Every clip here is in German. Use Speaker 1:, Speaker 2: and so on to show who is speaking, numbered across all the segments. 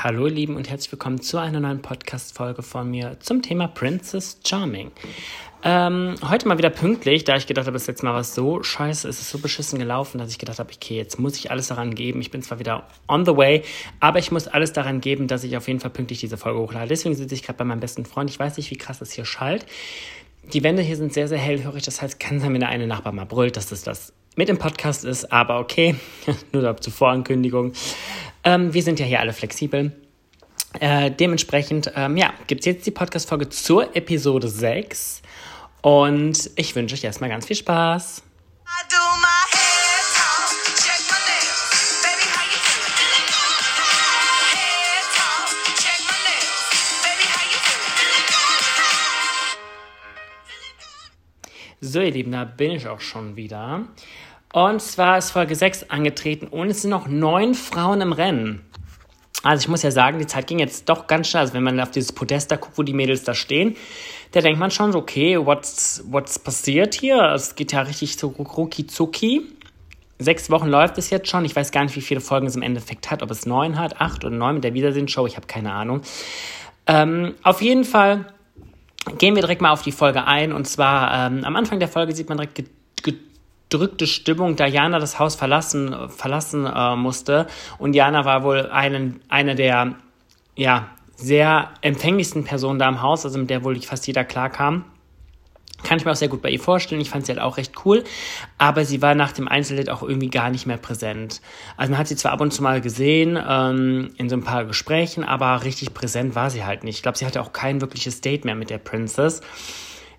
Speaker 1: Hallo ihr Lieben und herzlich willkommen zu einer neuen Podcast-Folge von mir zum Thema Princess Charming. Ähm, heute mal wieder pünktlich, da ich gedacht habe, das letzte Mal war es so scheiße, es ist so beschissen gelaufen, dass ich gedacht habe, okay, jetzt muss ich alles daran geben. Ich bin zwar wieder on the way, aber ich muss alles daran geben, dass ich auf jeden Fall pünktlich diese Folge hochlade. Deswegen sitze ich gerade bei meinem besten Freund. Ich weiß nicht, wie krass das hier schallt. Die Wände hier sind sehr, sehr hellhörig, das heißt, kann sein, wenn der eine Nachbar mal brüllt, dass das das mit dem Podcast ist, aber okay, nur zur Vorankündigung. Ähm, wir sind ja hier alle flexibel. Äh, dementsprechend, ähm, ja, gibt es jetzt die Podcast-Folge zur Episode 6. Und ich wünsche euch erstmal ganz viel Spaß. So, ihr Lieben, da bin ich auch schon wieder. Und zwar ist Folge 6 angetreten und es sind noch neun Frauen im Rennen. Also ich muss ja sagen, die Zeit ging jetzt doch ganz schnell. Also wenn man auf dieses Podest da guckt, wo die Mädels da stehen, da denkt man schon so, okay, what's, what's passiert hier? Es geht ja richtig so rucki zucki. Sechs Wochen läuft es jetzt schon. Ich weiß gar nicht, wie viele Folgen es im Endeffekt hat. Ob es neun hat, acht oder neun mit der Wiedersehen-Show. Ich habe keine Ahnung. Ähm, auf jeden Fall gehen wir direkt mal auf die Folge ein. Und zwar ähm, am Anfang der Folge sieht man direkt gedrückte Stimmung, da Jana das Haus verlassen, verlassen äh, musste. Und Jana war wohl einen, eine der ja, sehr empfänglichsten Personen da im Haus, also mit der wohl fast jeder klarkam. Kann ich mir auch sehr gut bei ihr vorstellen. Ich fand sie halt auch recht cool. Aber sie war nach dem Einzeldate auch irgendwie gar nicht mehr präsent. Also man hat sie zwar ab und zu mal gesehen, ähm, in so ein paar Gesprächen, aber richtig präsent war sie halt nicht. Ich glaube, sie hatte auch kein wirkliches Date mehr mit der Princess.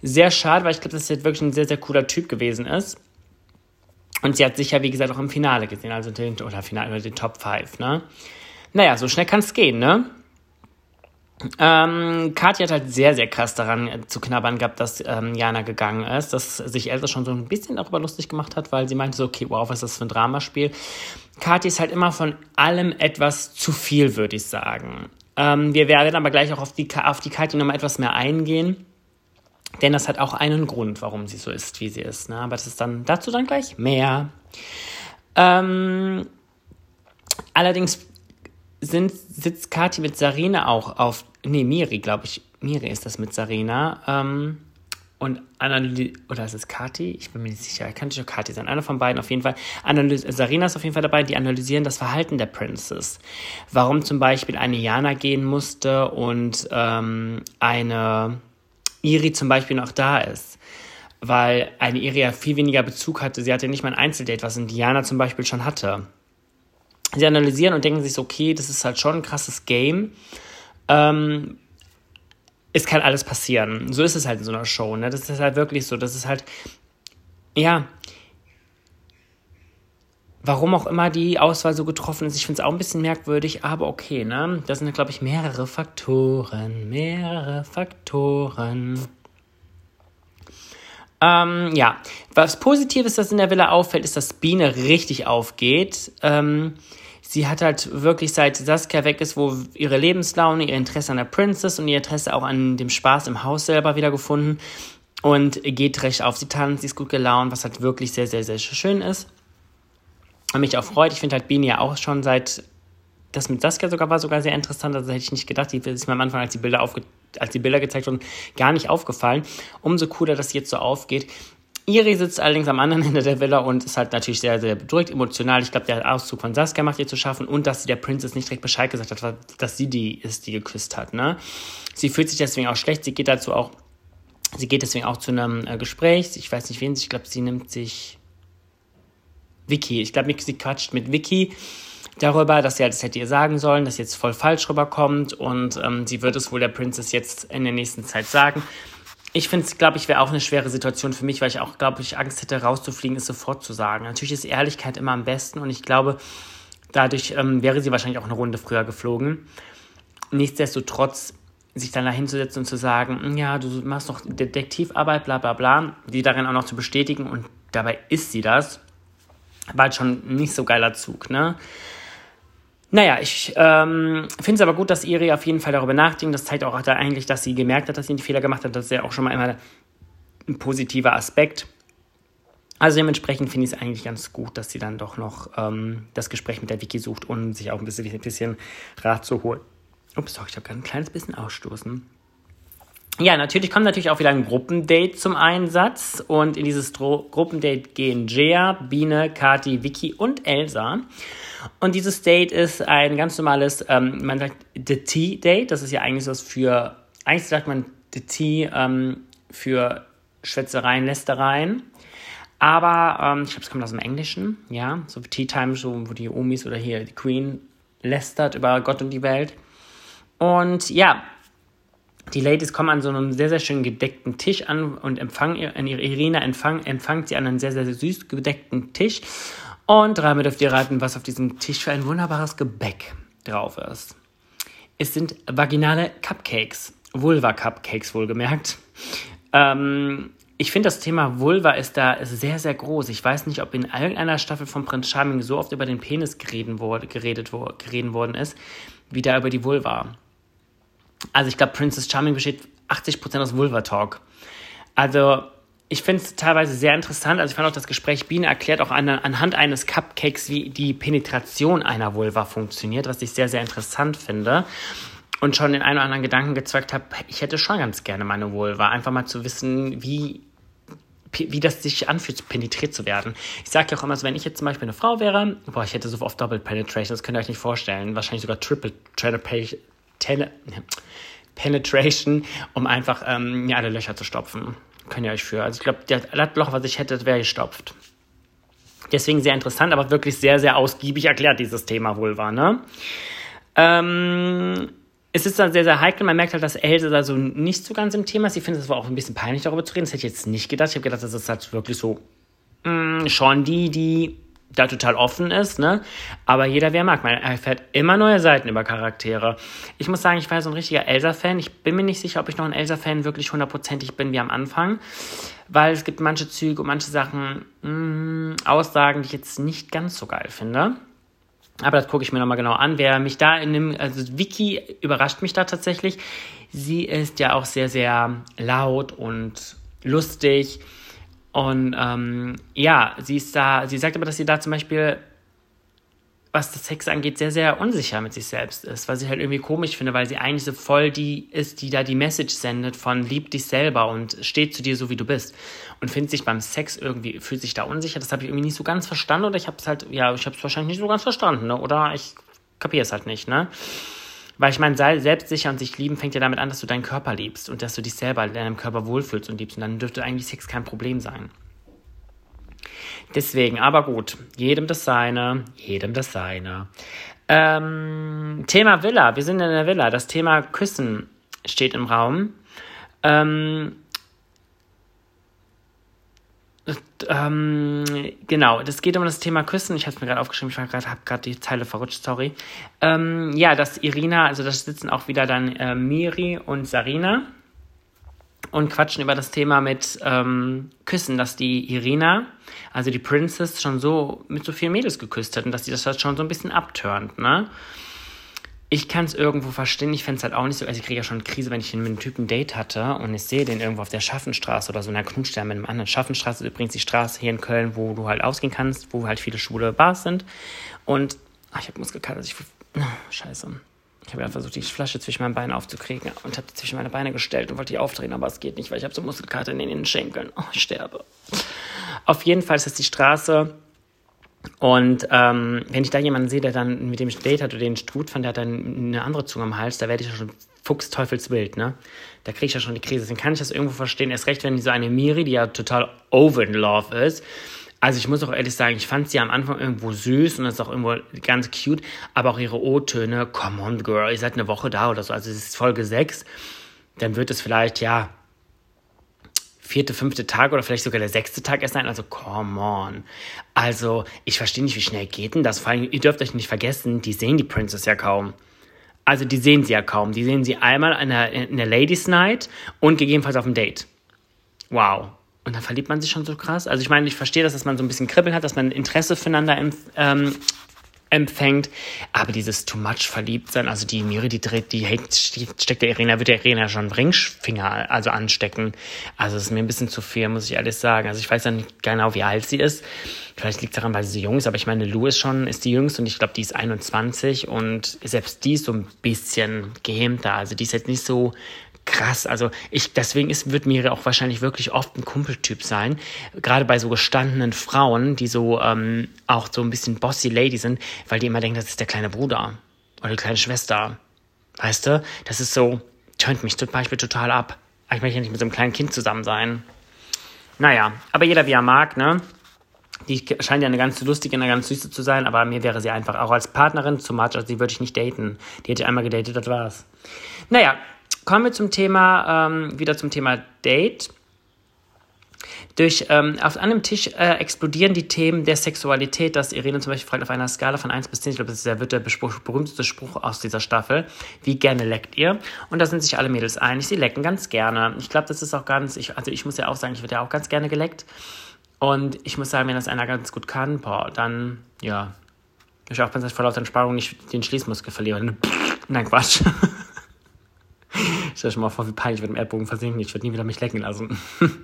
Speaker 1: Sehr schade, weil ich glaube, dass sie halt wirklich ein sehr, sehr cooler Typ gewesen ist. Und sie hat sich ja, wie gesagt, auch im Finale gesehen, also den, oder Finale, oder den Top 5, ne? Naja, so schnell kann es gehen, ne? Ähm, Katja hat halt sehr, sehr krass daran zu knabbern gehabt, dass ähm, Jana gegangen ist, dass sich Elsa schon so ein bisschen darüber lustig gemacht hat, weil sie meinte so, okay, wow, was ist das für ein Dramaspiel? Katja ist halt immer von allem etwas zu viel, würde ich sagen. Ähm, wir werden aber gleich auch auf die, auf die Katja nochmal etwas mehr eingehen. Denn das hat auch einen Grund, warum sie so ist, wie sie ist. Ne? Aber das ist dann dazu dann gleich mehr. Ähm, allerdings sind, sitzt Kathi mit Sarina auch auf. Nee, Miri, glaube ich. Miri ist das mit Sarina. Ähm, und analysiert, oder ist es Kati? Ich bin mir nicht sicher. Kann nicht auch Kati sein. Einer von beiden auf jeden Fall. Analys Sarina ist auf jeden Fall dabei, die analysieren das Verhalten der Princess. Warum zum Beispiel eine Jana gehen musste und ähm, eine Iri zum Beispiel noch da ist. Weil eine Iri ja viel weniger Bezug hatte. Sie hatte nicht mal ein Einzeldate, was Indiana zum Beispiel schon hatte. Sie analysieren und denken sich so, okay, das ist halt schon ein krasses Game. Ähm, es kann alles passieren. So ist es halt in so einer Show. Ne? Das ist halt wirklich so. Das ist halt, ja, warum auch immer die Auswahl so getroffen ist. Ich finde es auch ein bisschen merkwürdig, aber okay, ne? Das sind, glaube ich, mehrere Faktoren. Mehrere Faktoren. Ähm, ja, was positiv ist, das in der Villa auffällt, ist, dass Biene richtig aufgeht. Ähm, sie hat halt wirklich seit Saskia weg ist, wo ihre Lebenslaune, ihr Interesse an der Princess und ihr Interesse auch an dem Spaß im Haus selber wieder gefunden und geht recht auf. Sie tanzt, sie ist gut gelaunt, was halt wirklich sehr, sehr, sehr schön ist mich auch freut. Ich finde halt Bini ja auch schon seit das mit Saskia sogar war sogar sehr interessant, also hätte ich nicht gedacht, die ist mir am Anfang, als die Bilder aufge als die Bilder gezeigt wurden, gar nicht aufgefallen. Umso cooler, dass sie jetzt so aufgeht. Iri sitzt allerdings am anderen Ende der Villa und ist halt natürlich sehr, sehr bedrückt, emotional. Ich glaube, der Auszug von Saskia macht ihr zu schaffen und dass sie der Princess nicht direkt Bescheid gesagt hat, dass sie die ist, die geküsst hat. Ne? Sie fühlt sich deswegen auch schlecht. Sie geht dazu auch, sie geht deswegen auch zu einem äh, Gespräch. Ich weiß nicht, wen sie, ich glaube, sie nimmt sich Vicky. Ich glaube, sie quatscht mit Vicky darüber, dass sie halt, das hätte ihr sagen sollen, dass sie jetzt voll falsch rüberkommt und ähm, sie wird es wohl der Princess jetzt in der nächsten Zeit sagen. Ich finde es, glaube ich, wäre auch eine schwere Situation für mich, weil ich auch, glaube ich, Angst hätte, rauszufliegen, es sofort zu sagen. Natürlich ist Ehrlichkeit immer am besten und ich glaube, dadurch ähm, wäre sie wahrscheinlich auch eine Runde früher geflogen. Nichtsdestotrotz sich dann da hinzusetzen und zu sagen, ja, du machst noch Detektivarbeit, bla bla bla, die darin auch noch zu bestätigen und dabei ist sie das war halt schon nicht so geiler Zug, ne? Naja, ich ähm, finde es aber gut, dass Iri auf jeden Fall darüber nachdenkt. Das zeigt auch da eigentlich, dass sie gemerkt hat, dass sie einen Fehler gemacht hat. Das ist ja auch schon mal immer ein positiver Aspekt. Also dementsprechend finde ich es eigentlich ganz gut, dass sie dann doch noch ähm, das Gespräch mit der Vicky sucht und sich auch ein bisschen, bisschen Rat zu holen. Ups, doch, ich habe gerade ein kleines bisschen ausstoßen. Ja, natürlich kommt natürlich auch wieder ein Gruppendate zum Einsatz. Und in dieses Dro Gruppendate gehen Jea, Biene, Kati, Vicky und Elsa. Und dieses Date ist ein ganz normales, ähm, man sagt The Tea Date. Das ist ja eigentlich was für, eigentlich sagt man The Tea ähm, für Schwätzereien, Lästereien. Aber ähm, ich glaube, es kommt aus dem Englischen, ja. So Tea Time, so, wo die Omis oder hier die Queen lästert über Gott und die Welt. Und ja, die Ladies kommen an so einem sehr, sehr schön gedeckten Tisch an und empfangen ihre Irina empfang, empfangt sie an einem sehr, sehr süß gedeckten Tisch. Und dreimal dürft ihr raten, was auf diesem Tisch für ein wunderbares Gebäck drauf ist. Es sind vaginale Cupcakes. Vulva-Cupcakes wohlgemerkt. Ähm, ich finde, das Thema Vulva ist da sehr, sehr groß. Ich weiß nicht, ob in irgendeiner Staffel von Prince Charming so oft über den Penis geredet, wurde, geredet, geredet worden ist, wie da über die Vulva. Also ich glaube, Princess Charming besteht 80% aus Vulva-Talk. Also ich finde es teilweise sehr interessant. Also ich fand auch das Gespräch Biene erklärt auch an, anhand eines Cupcakes, wie die Penetration einer Vulva funktioniert, was ich sehr, sehr interessant finde. Und schon den einen oder anderen Gedanken gezeugt habe, ich hätte schon ganz gerne meine Vulva. Einfach mal zu wissen, wie, wie das sich anfühlt, penetriert zu werden. Ich sage ja auch immer so, wenn ich jetzt zum Beispiel eine Frau wäre, boah, ich hätte so oft Double Penetration, das könnt ihr euch nicht vorstellen. Wahrscheinlich sogar Triple Penetration, um einfach ähm, alle Löcher zu stopfen. Könnt ihr euch für. Also ich glaube, das Loch, was ich hätte, wäre gestopft. Deswegen sehr interessant, aber wirklich sehr, sehr ausgiebig erklärt, dieses Thema wohl war, ne? Ähm, es ist dann sehr, sehr heikel. Man merkt halt, dass Else da so nicht so ganz im Thema ist. Sie findet es aber auch ein bisschen peinlich, darüber zu reden. Das hätte ich jetzt nicht gedacht. Ich habe gedacht, das ist halt wirklich so mh, mm, schon die, die da total offen ist, ne? Aber jeder, wer mag, man erfährt immer neue Seiten über Charaktere. Ich muss sagen, ich war so ein richtiger Elsa-Fan. Ich bin mir nicht sicher, ob ich noch ein Elsa-Fan wirklich hundertprozentig bin wie am Anfang, weil es gibt manche Züge und manche Sachen, mh, mm, Aussagen, die ich jetzt nicht ganz so geil finde. Aber das gucke ich mir nochmal genau an. Wer mich da in dem, also Vicky überrascht mich da tatsächlich. Sie ist ja auch sehr, sehr laut und lustig. Und ähm, ja, sie ist da, sie sagt aber, dass sie da zum Beispiel, was das Sex angeht, sehr, sehr unsicher mit sich selbst ist, was ich halt irgendwie komisch finde, weil sie eigentlich so voll die ist, die da die Message sendet von lieb dich selber und steht zu dir so, wie du bist. Und findet sich beim Sex irgendwie, fühlt sich da unsicher. Das habe ich irgendwie nicht so ganz verstanden oder ich habe es halt, ja, ich habe es wahrscheinlich nicht so ganz verstanden, ne? oder ich kapiere es halt nicht, ne? Weil ich meine, selbstsicher und sich lieben fängt ja damit an, dass du deinen Körper liebst und dass du dich selber in deinem Körper wohlfühlst und liebst. Und dann dürfte eigentlich Sex kein Problem sein. Deswegen, aber gut, jedem das Seine, jedem das Seine. Ähm, Thema Villa, wir sind in der Villa. Das Thema Küssen steht im Raum. Ähm, ähm, genau, das geht um das Thema Küssen. Ich habe es mir gerade aufgeschrieben, ich habe gerade die Zeile verrutscht, sorry. Ähm, ja, dass Irina, also da sitzen auch wieder dann äh, Miri und Sarina und quatschen über das Thema mit ähm, Küssen, dass die Irina, also die Princess, schon so mit so vielen Mädels geküsst hat und dass sie das halt schon so ein bisschen abturnt, ne? Ich kann es irgendwo verstehen. Ich fände es halt auch nicht so. Also, ich kriege ja schon eine Krise, wenn ich mit einem Typen ein Date hatte und ich sehe den irgendwo auf der Schaffenstraße oder so in einer Knutschstern mit einem anderen. Schaffenstraße ist übrigens die Straße hier in Köln, wo du halt ausgehen kannst, wo halt viele schwule Bars sind. Und ach, ich habe Muskelkater. Oh, scheiße. Ich habe ja versucht, die Flasche zwischen meinen Beinen aufzukriegen und habe die zwischen meine Beine gestellt und wollte die aufdrehen, aber es geht nicht, weil ich habe so Muskelkater in den Schenkeln. Oh, ich sterbe. Auf jeden Fall ist das die Straße und ähm, wenn ich da jemanden sehe, der dann mit dem ich Date hat oder den Strut fand, der hat dann eine andere Zunge am Hals, da werde ich ja schon fuchsteufelswild, ne? Da kriege ich ja schon die Krise. Deswegen kann ich das irgendwo verstehen. Erst recht, wenn so eine Miri, die ja total over in love ist. Also ich muss auch ehrlich sagen, ich fand sie am Anfang irgendwo süß und das ist auch irgendwo ganz cute, aber auch ihre O-Töne, come on girl, ihr seid eine Woche da oder so, also es ist Folge 6, dann wird es vielleicht, ja, vierte, fünfte Tag oder vielleicht sogar der sechste Tag erst sein. Also, come on. Also, ich verstehe nicht, wie schnell geht denn das? Vor allem, ihr dürft euch nicht vergessen, die sehen die Princess ja kaum. Also, die sehen sie ja kaum. Die sehen sie einmal in der, in der Ladies Night und gegebenenfalls auf dem Date. Wow. Und dann verliebt man sich schon so krass. Also, ich meine, ich verstehe das, dass man so ein bisschen Kribbeln hat, dass man Interesse füreinander ähm, empfängt. Aber dieses too much verliebt sein, also die Miri, die dreht, die hängt, steckt der Irina, wird der Irina schon Ringfinger also anstecken. Also es ist mir ein bisschen zu viel, muss ich ehrlich sagen. Also ich weiß ja nicht genau, wie alt sie ist. Vielleicht liegt es daran, weil sie so jung ist, aber ich meine, Lou ist schon, ist die jüngste und ich glaube, die ist 21 und selbst die ist so ein bisschen gehemmter. Also die ist jetzt nicht so krass. Also ich, deswegen ist, wird Miri auch wahrscheinlich wirklich oft ein Kumpeltyp sein. Gerade bei so gestandenen Frauen, die so ähm, auch so ein bisschen bossy Lady sind, weil die immer denken, das ist der kleine Bruder oder die kleine Schwester. Weißt du? Das ist so, tönt mich zum Beispiel total ab. Ich möchte ja nicht mit so einem kleinen Kind zusammen sein. Naja, aber jeder wie er mag, ne? Die scheint ja eine ganz lustige, eine ganz süße zu sein, aber mir wäre sie einfach auch als Partnerin zu much, also die würde ich nicht daten. Die hätte ich einmal gedatet, das war's. Naja, kommen wir zum Thema, ähm, wieder zum Thema Date. Durch, ähm, auf einem Tisch äh, explodieren die Themen der Sexualität, dass Irene zum Beispiel fragt auf einer Skala von 1 bis 10, ich glaube, das ist der, wird der berühmteste Spruch aus dieser Staffel, wie gerne leckt ihr? Und da sind sich alle Mädels einig, sie lecken ganz gerne. Ich glaube, das ist auch ganz, ich, also ich muss ja auch sagen, ich werde ja auch ganz gerne geleckt. Und ich muss sagen, wenn das einer ganz gut kann, boah, dann, ja, ich auch vor lauter Entspannung nicht den Schließmuskel verlieren. Nein, Quatsch. Stell dir schon mal vor, wie peinlich ich mit dem Erdbogen versinken. Ich würde nie wieder mich lecken lassen.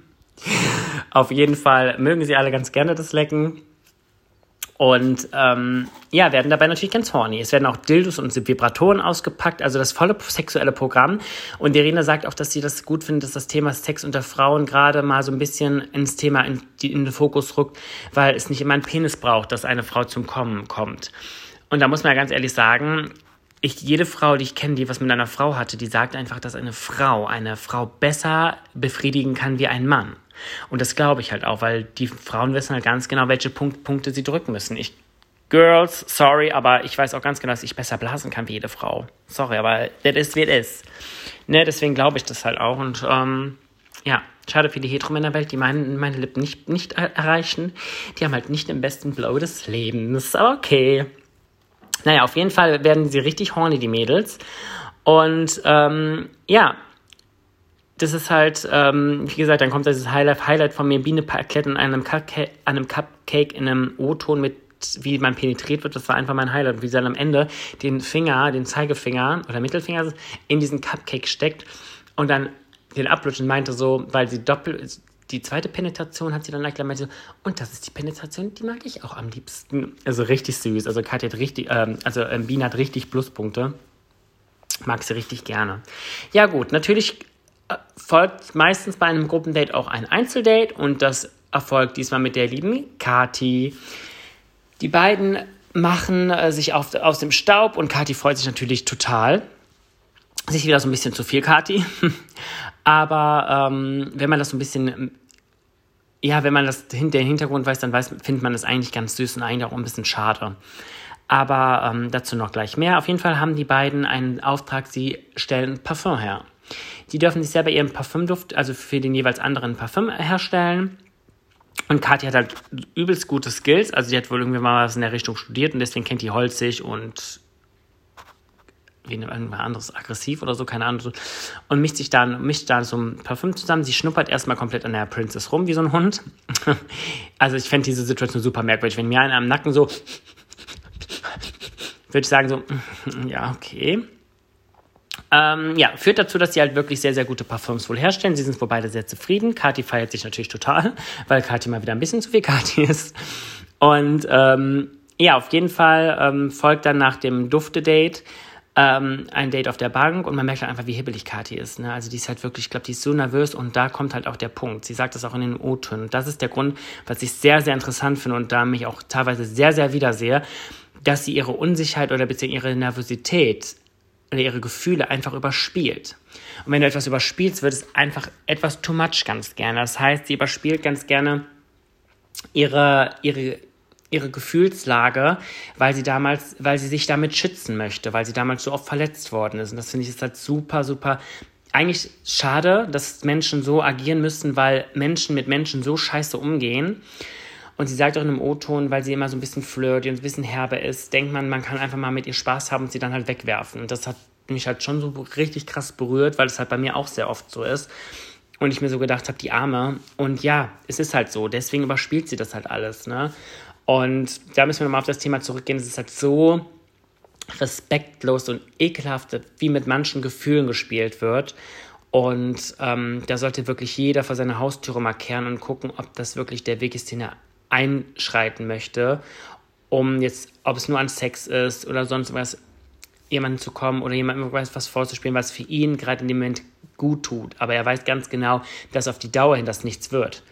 Speaker 1: Auf jeden Fall mögen sie alle ganz gerne das Lecken. Und ähm, ja, werden dabei natürlich ganz horny. Es werden auch Dildos und Vibratoren ausgepackt, also das volle sexuelle Programm. Und Irina sagt auch, dass sie das gut findet, dass das Thema Sex unter Frauen gerade mal so ein bisschen ins Thema in, in den Fokus rückt, weil es nicht immer einen Penis braucht, dass eine Frau zum Kommen kommt. Und da muss man ja ganz ehrlich sagen, ich, jede Frau, die ich kenne, die was mit einer Frau hatte, die sagt einfach, dass eine Frau eine Frau besser befriedigen kann wie ein Mann. Und das glaube ich halt auch, weil die Frauen wissen halt ganz genau, welche Punkt, Punkte sie drücken müssen. Ich, Girls, sorry, aber ich weiß auch ganz genau, dass ich besser blasen kann wie jede Frau. Sorry, aber ist, wie es ist. Ne, deswegen glaube ich das halt auch. Und ähm, ja, schade für die Heteromännerwelt, die meinen, meine Lippen nicht, nicht erreichen. Die haben halt nicht den besten Blow des Lebens. Okay. Naja, auf jeden Fall werden sie richtig horny, die Mädels. Und ähm, ja, das ist halt, ähm, wie gesagt, dann kommt dieses Highlight, Highlight von mir, Biene erklärt in einem, Cupcake, einem Cupcake in einem O-Ton mit wie man penetriert wird, das war einfach mein Highlight. Wie sie dann am Ende den Finger, den Zeigefinger oder Mittelfinger in diesen Cupcake steckt und dann den ablutscht und meinte so, weil sie doppelt, die zweite Penetration hat sie dann erklärt, meinte und das ist die Penetration, die mag ich auch am liebsten. Also richtig süß. Also Katja hat richtig, ähm, also ähm, Biene hat richtig Pluspunkte. Mag sie richtig gerne. Ja gut, natürlich äh, folgt meistens bei einem Gruppendate auch ein Einzeldate und das erfolgt diesmal mit der lieben Kati. Die beiden machen äh, sich auf, aus dem Staub und Kati freut sich natürlich total. Sich wieder so ein bisschen zu viel, Kati. Aber ähm, wenn man das so ein bisschen, ja, wenn man das den Hintergrund weiß, dann weiß, findet man das eigentlich ganz süß und eigentlich auch ein bisschen schade. Aber ähm, dazu noch gleich mehr. Auf jeden Fall haben die beiden einen Auftrag, sie stellen Parfum her. Die dürfen sich selber ihren Parfümduft, also für den jeweils anderen Parfüm herstellen. Und Kathi hat halt übelst gute Skills. Also sie hat wohl irgendwie mal was in der Richtung studiert und deswegen kennt die holzig und wie irgendwas anderes, aggressiv oder so, keine Ahnung. Und mischt sich dann, mischt dann so ein Parfüm zusammen. Sie schnuppert erstmal komplett an der Princess rum, wie so ein Hund. also ich fände diese Situation super merkwürdig. Wenn mir einer am Nacken so, würde ich sagen so, ja, okay. Ähm, ja, führt dazu, dass sie halt wirklich sehr, sehr gute Parfüms wohl herstellen. Sie sind wohl beide sehr zufrieden. Kathi feiert sich natürlich total, weil Kathi mal wieder ein bisschen zu viel Kathi ist. Und ähm, ja, auf jeden Fall ähm, folgt dann nach dem Dufte-Date ähm, ein Date auf der Bank und man merkt halt einfach, wie hibbelig Kathi ist. Ne? Also die ist halt wirklich, ich glaube, die ist so nervös und da kommt halt auch der Punkt. Sie sagt das auch in den O-Tönen. Und das ist der Grund, was ich sehr, sehr interessant finde und da mich auch teilweise sehr, sehr wiedersehe, dass sie ihre Unsicherheit oder beziehungsweise ihre Nervosität oder ihre Gefühle einfach überspielt. Und wenn du etwas überspielst, wird es einfach etwas too much ganz gerne. Das heißt, sie überspielt ganz gerne ihre, ihre ihre Gefühlslage, weil sie damals, weil sie sich damit schützen möchte, weil sie damals so oft verletzt worden ist. Und das finde ich ist halt super, super. Eigentlich schade, dass Menschen so agieren müssen, weil Menschen mit Menschen so scheiße umgehen. Und sie sagt auch in einem O-Ton, weil sie immer so ein bisschen flirty und ein bisschen herbe ist, denkt man, man kann einfach mal mit ihr Spaß haben und sie dann halt wegwerfen. Und das hat mich halt schon so richtig krass berührt, weil es halt bei mir auch sehr oft so ist. Und ich mir so gedacht habe, die Arme. Und ja, es ist halt so. Deswegen überspielt sie das halt alles, ne? Und da müssen wir nochmal auf das Thema zurückgehen. Es ist halt so respektlos und ekelhaft, wie mit manchen Gefühlen gespielt wird. Und ähm, da sollte wirklich jeder vor seiner Haustüre mal kehren und gucken, ob das wirklich der Weg ist, den er einschreiten möchte, um jetzt, ob es nur an Sex ist oder sonst was, jemanden zu kommen oder jemandem was vorzuspielen, was für ihn gerade in dem Moment gut tut. Aber er weiß ganz genau, dass auf die Dauer hin das nichts wird.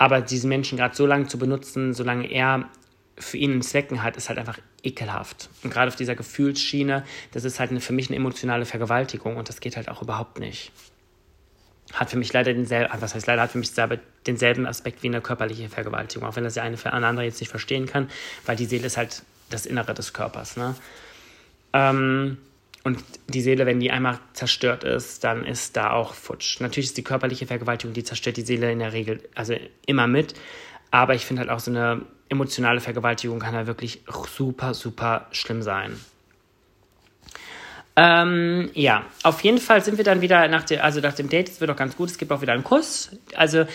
Speaker 1: Aber diesen Menschen gerade so lange zu benutzen, solange er für ihn einen Zwecken hat, ist halt einfach ekelhaft. Und gerade auf dieser Gefühlsschiene, das ist halt eine, für mich eine emotionale Vergewaltigung und das geht halt auch überhaupt nicht. Hat für mich leider denselben, was heißt leider, hat für mich denselben Aspekt wie eine körperliche Vergewaltigung, auch wenn das der eine für eine andere jetzt nicht verstehen kann, weil die Seele ist halt das Innere des Körpers. Ne? Ähm, und die Seele, wenn die einmal zerstört ist, dann ist da auch futsch. Natürlich ist die körperliche Vergewaltigung, die zerstört die Seele in der Regel, also immer mit. Aber ich finde halt auch so eine emotionale Vergewaltigung kann halt wirklich super, super schlimm sein. Ähm, ja, auf jeden Fall sind wir dann wieder nach, der, also nach dem Date, es wird auch ganz gut, es gibt auch wieder einen Kuss. Also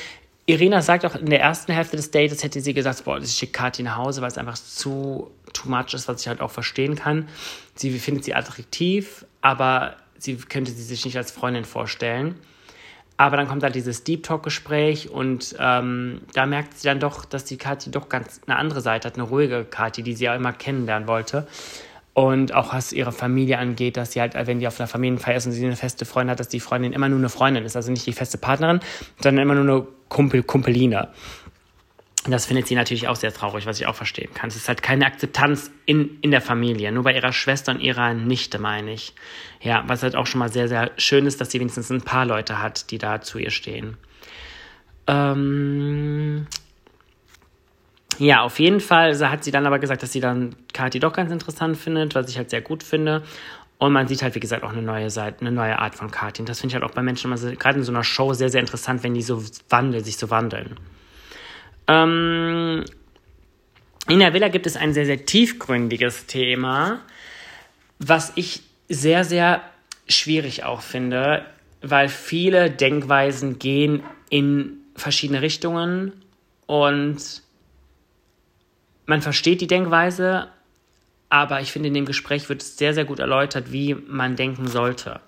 Speaker 1: Irina sagt auch in der ersten Hälfte des Dates, hätte sie gesagt, boah, ich schicke Kathi nach Hause, weil es einfach zu too much ist, was ich halt auch verstehen kann. Sie findet sie attraktiv, aber sie könnte sie sich nicht als Freundin vorstellen. Aber dann kommt halt dieses Deep Talk-Gespräch und ähm, da merkt sie dann doch, dass die Kathi doch ganz eine andere Seite hat, eine ruhige Kathi, die sie ja immer kennenlernen wollte. Und auch was ihre Familie angeht, dass sie halt, wenn die auf einer Familienfeier ist und sie eine feste Freundin hat, dass die Freundin immer nur eine Freundin ist. Also nicht die feste Partnerin, sondern immer nur eine Kumpel, Kumpeline. Das findet sie natürlich auch sehr traurig, was ich auch verstehen kann. Es ist halt keine Akzeptanz in, in der Familie. Nur bei ihrer Schwester und ihrer Nichte, meine ich. Ja, was halt auch schon mal sehr, sehr schön ist, dass sie wenigstens ein paar Leute hat, die da zu ihr stehen. Ähm, ja, auf jeden Fall hat sie dann aber gesagt, dass sie dann Kathi doch ganz interessant findet, was ich halt sehr gut finde. Und man sieht halt, wie gesagt, auch eine neue Seite, eine neue Art von Kathi. Und das finde ich halt auch bei Menschen gerade in so einer Show sehr, sehr interessant, wenn die so wandeln, sich so wandeln. Ähm, in der Villa gibt es ein sehr, sehr tiefgründiges Thema, was ich sehr, sehr schwierig auch finde, weil viele Denkweisen gehen in verschiedene Richtungen und man versteht die Denkweise, aber ich finde, in dem Gespräch wird sehr, sehr gut erläutert, wie man denken sollte.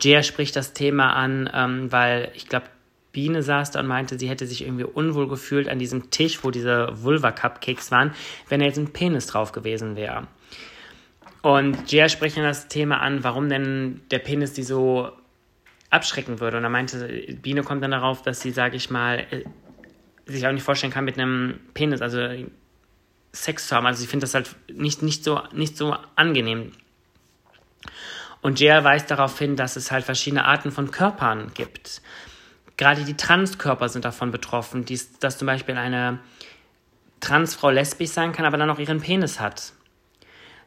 Speaker 1: Jia spricht das Thema an, ähm, weil ich glaube, Biene saß da und meinte, sie hätte sich irgendwie unwohl gefühlt an diesem Tisch, wo diese Vulva-Cupcakes waren, wenn da jetzt ein Penis drauf gewesen wäre. Und Jia spricht dann das Thema an, warum denn der Penis sie so abschrecken würde. Und er meinte, Biene kommt dann darauf, dass sie, sage ich mal, äh, sich auch nicht vorstellen kann, mit einem Penis, also Sex zu haben. Also sie findet das halt nicht, nicht, so, nicht so angenehm. Und Jia weist darauf hin, dass es halt verschiedene Arten von Körpern gibt. Gerade die Transkörper sind davon betroffen, dies, dass zum Beispiel eine Transfrau lesbisch sein kann, aber dann auch ihren Penis hat.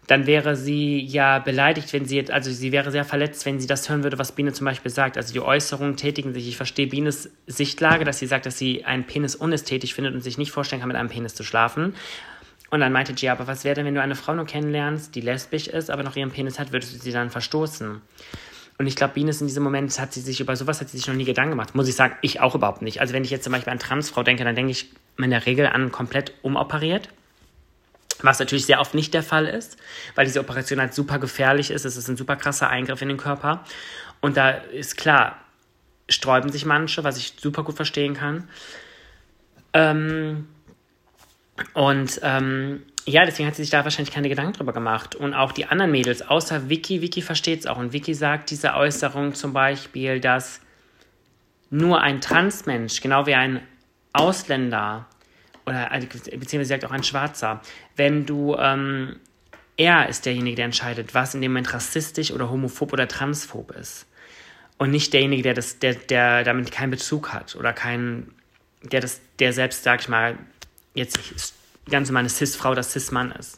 Speaker 1: Dann wäre sie ja beleidigt, wenn sie, also sie wäre sehr verletzt, wenn sie das hören würde, was Biene zum Beispiel sagt. Also die Äußerungen tätigen sich. Ich verstehe Bienes Sichtlage, dass sie sagt, dass sie einen Penis unästhetisch findet und sich nicht vorstellen kann, mit einem Penis zu schlafen. Und dann meinte Gia, aber was wäre denn, wenn du eine Frau nur kennenlernst, die lesbisch ist, aber noch ihren Penis hat, würdest du sie dann verstoßen? Und ich glaube, Biene ist in diesem Moment, hat sie sich über sowas hat sie sich noch nie Gedanken gemacht. Muss ich sagen, ich auch überhaupt nicht. Also wenn ich jetzt zum Beispiel an Transfrau denke, dann denke ich in der Regel an komplett umoperiert. Was natürlich sehr oft nicht der Fall ist, weil diese Operation halt super gefährlich ist. Es ist ein super krasser Eingriff in den Körper. Und da ist klar, sträuben sich manche, was ich super gut verstehen kann. Ähm, und ähm, ja, deswegen hat sie sich da wahrscheinlich keine Gedanken drüber gemacht. Und auch die anderen Mädels, außer Vicky, Vicky versteht es auch. Und Vicky sagt diese Äußerung zum Beispiel, dass nur ein Transmensch, genau wie ein Ausländer, oder beziehungsweise sagt auch ein Schwarzer, wenn du, ähm, er ist derjenige, der entscheidet, was in dem Moment rassistisch oder homophob oder transphob ist. Und nicht derjenige, der, das, der, der damit keinen Bezug hat oder keinen, der der selbst, sag ich mal, jetzt ganz normal eine Cis-Frau oder Cis-Mann ist.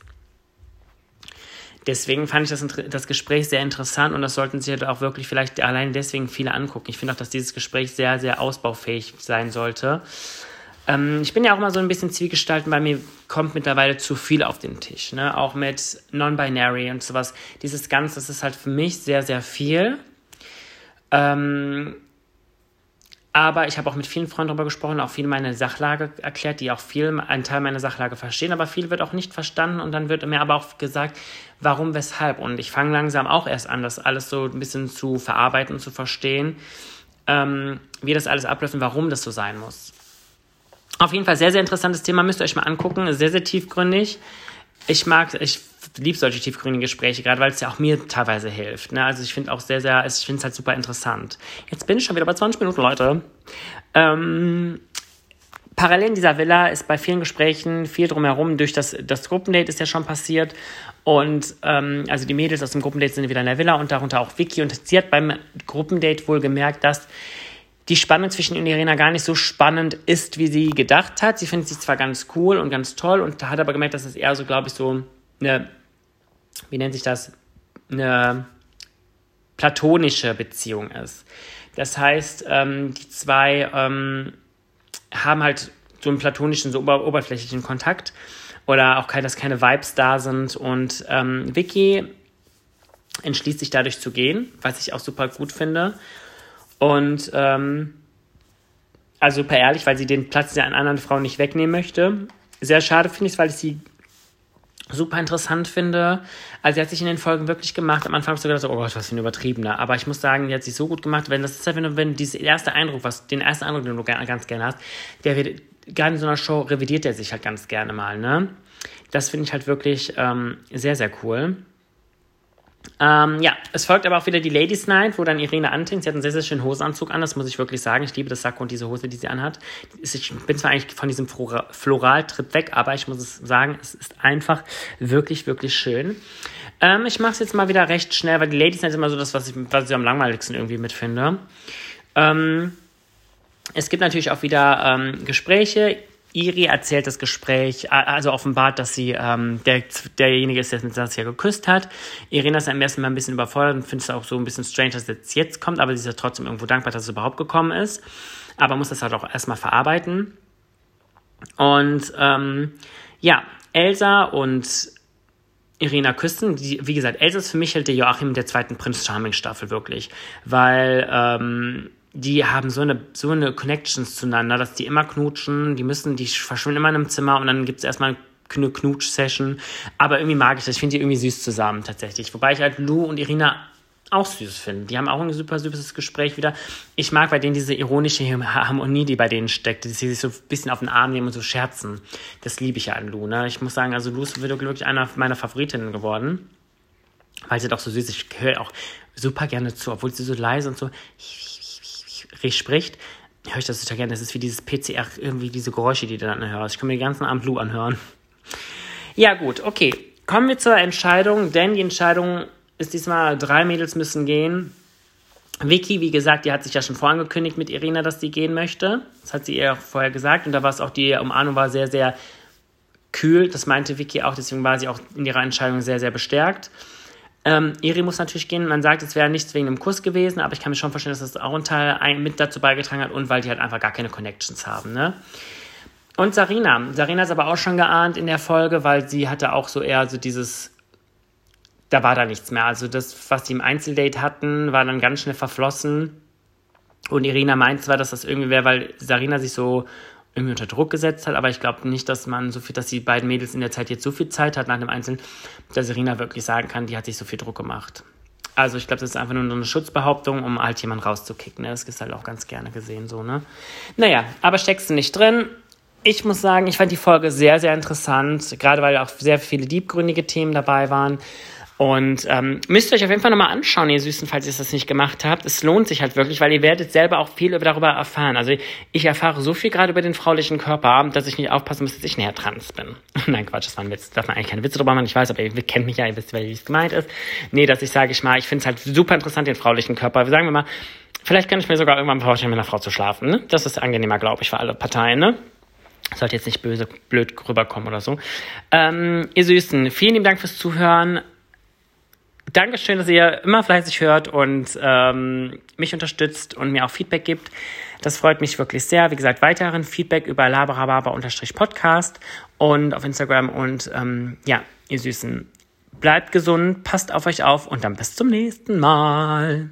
Speaker 1: Deswegen fand ich das, das Gespräch sehr interessant und das sollten sich halt auch wirklich vielleicht allein deswegen viele angucken. Ich finde auch, dass dieses Gespräch sehr, sehr ausbaufähig sein sollte. Ähm, ich bin ja auch mal so ein bisschen zwiegestalten, weil mir kommt mittlerweile zu viel auf den Tisch. Ne? Auch mit Non-Binary und sowas. Dieses Ganze, das ist halt für mich sehr, sehr viel. Ähm, Aber ich habe auch mit vielen Freunden darüber gesprochen, auch viel meine Sachlage erklärt, die auch viel, einen Teil meiner Sachlage verstehen, aber viel wird auch nicht verstanden und dann wird mir aber auch gesagt, warum, weshalb. Und ich fange langsam auch erst an, das alles so ein bisschen zu verarbeiten zu verstehen, ähm, wie das alles abläuft und warum das so sein muss. Auf jeden Fall sehr, sehr interessantes Thema, müsst ihr euch mal angucken, sehr, sehr tiefgründig. Ich mag, ich liebe solche tiefgründigen Gespräche, gerade weil es ja auch mir teilweise hilft. Ne? Also ich finde auch sehr, sehr, ich finde es halt super interessant. Jetzt bin ich schon wieder bei 20 Minuten, Leute. Ähm, parallel in dieser Villa ist bei vielen Gesprächen viel drumherum. Durch das, das Gruppendate ist ja schon passiert. Und ähm, also die Mädels aus dem Gruppendate sind wieder in der Villa und darunter auch Vicky. Und sie hat beim Gruppendate wohl gemerkt, dass die Spannung zwischen Irina gar nicht so spannend ist, wie sie gedacht hat. Sie findet sie zwar ganz cool und ganz toll und hat aber gemerkt, dass es eher so, glaube ich, so eine wie nennt sich das, eine platonische Beziehung ist. Das heißt, ähm, die zwei ähm, haben halt so einen platonischen, so ober oberflächlichen Kontakt oder auch dass keine Vibes da sind. Und ähm, Vicky entschließt sich dadurch zu gehen, was ich auch super gut finde. Und ähm, also super ehrlich, weil sie den Platz der anderen Frau nicht wegnehmen möchte. Sehr schade finde ich es, weil ich sie super interessant finde. Also sie hat sich in den Folgen wirklich gemacht. Am Anfang habe ich so gedacht, oh Gott, was für ein Übertriebener. Aber ich muss sagen, die hat sich so gut gemacht. Wenn das ist halt, wenn du, wenn dieser erste Eindruck, was, den ersten Eindruck, den du ganz gerne hast, der wird, gerade in so einer Show revidiert der sich halt ganz gerne mal, ne? Das finde ich halt wirklich ähm, sehr, sehr cool. Ähm, ja, es folgt aber auch wieder die Ladies Night, wo dann Irene antinkt. Sie hat einen sehr, sehr schönen Hosenanzug an, das muss ich wirklich sagen. Ich liebe das Sakko und diese Hose, die sie anhat. Ich bin zwar eigentlich von diesem Floraltrip weg, aber ich muss es sagen, es ist einfach wirklich, wirklich schön. Ähm, ich mache es jetzt mal wieder recht schnell, weil die Ladies Night ist immer so das, was ich, was ich am langweiligsten irgendwie mitfinde. Ähm, es gibt natürlich auch wieder ähm, Gespräche. Iri erzählt das Gespräch, also offenbart, dass sie ähm, der, derjenige ist, der mit Saskia geküsst hat. Irina ist am ersten Mal ein bisschen überfordert und findet es auch so ein bisschen strange, dass es jetzt kommt, aber sie ist ja trotzdem irgendwo dankbar, dass es überhaupt gekommen ist. Aber muss das halt auch erstmal verarbeiten. Und ähm, ja, Elsa und Irina küssen. Die, wie gesagt, Elsa ist für mich halt der Joachim der zweiten Prinz Charming Staffel wirklich, weil ähm, die haben so eine, so eine Connections zueinander, dass die immer knutschen, die müssen, die verschwinden immer in einem Zimmer und dann gibt es erstmal eine Knutsch-Session. Aber irgendwie mag ich das. Ich finde die irgendwie süß zusammen tatsächlich. Wobei ich halt Lou und Irina auch süß finde. Die haben auch ein super süßes Gespräch wieder. Ich mag bei denen diese ironische Harmonie, die bei denen steckt, dass sie sich so ein bisschen auf den Arm nehmen und so scherzen. Das liebe ich ja an Lou. Ne? Ich muss sagen, also Lou ist wirklich einer meiner Favoritinnen geworden. Weil sie doch so süß ist. Ich höre auch super gerne zu, obwohl sie so leise und so spricht, höre ich das total gerne. Das ist wie dieses PCR, irgendwie diese Geräusche, die du dann hörst. Ich kann mir den ganzen Abend Blue anhören. Ja, gut, okay. Kommen wir zur Entscheidung, denn die Entscheidung ist diesmal, drei Mädels müssen gehen. Vicky, wie gesagt, die hat sich ja schon vorangekündigt mit Irina, dass sie gehen möchte. Das hat sie ihr vorher gesagt und da war es auch, die Umarmung war sehr, sehr kühl. Das meinte Vicky auch, deswegen war sie auch in ihrer Entscheidung sehr, sehr bestärkt. Ähm, Eri muss natürlich gehen. Man sagt, es wäre nichts wegen dem Kuss gewesen, aber ich kann mir schon vorstellen, dass das auch ein Teil mit dazu beigetragen hat und weil die halt einfach gar keine Connections haben. Ne? Und Sarina. Sarina ist aber auch schon geahnt in der Folge, weil sie hatte auch so eher so dieses, da war da nichts mehr. Also das, was sie im Einzeldate hatten, war dann ganz schnell verflossen. Und Irina meint zwar, dass das irgendwie wäre, weil Sarina sich so irgendwie unter Druck gesetzt hat, aber ich glaube nicht, dass man so viel, dass die beiden Mädels in der Zeit jetzt so viel Zeit hat nach dem Einzelnen, dass Serena wirklich sagen kann, die hat sich so viel Druck gemacht. Also ich glaube, das ist einfach nur eine Schutzbehauptung, um halt jemanden rauszukicken. Ne? Das ist halt auch ganz gerne gesehen so, ne? Naja, aber steckst du nicht drin. Ich muss sagen, ich fand die Folge sehr, sehr interessant, gerade weil auch sehr viele diebgründige Themen dabei waren. Und ähm, müsst ihr euch auf jeden Fall nochmal anschauen, ihr Süßen, falls ihr das nicht gemacht habt. Es lohnt sich halt wirklich, weil ihr werdet selber auch viel darüber erfahren. Also ich erfahre so viel gerade über den fraulichen Körper, dass ich nicht aufpassen muss, dass ich näher trans bin. Nein, Quatsch, das war ein Witz. Darf man eigentlich keine Witze drüber machen. Ich weiß, aber ihr kennt mich ja, ihr wisst, wie es gemeint ist. Nee, dass ich sage ich mal, ich finde es halt super interessant, den fraulichen Körper. Sagen wir mal, vielleicht kann ich mir sogar irgendwann vorstellen, mit einer Frau zu schlafen. Ne? Das ist angenehmer, glaube ich, für alle Parteien. Ne? Sollte jetzt nicht böse, blöd rüberkommen oder so. Ähm, ihr Süßen, vielen lieben Dank fürs Zuhören. Dankeschön, dass ihr immer fleißig hört und ähm, mich unterstützt und mir auch Feedback gibt. Das freut mich wirklich sehr. Wie gesagt, weiteren Feedback über labarababa-podcast und auf Instagram. Und ähm, ja, ihr Süßen, bleibt gesund, passt auf euch auf und dann bis zum nächsten Mal.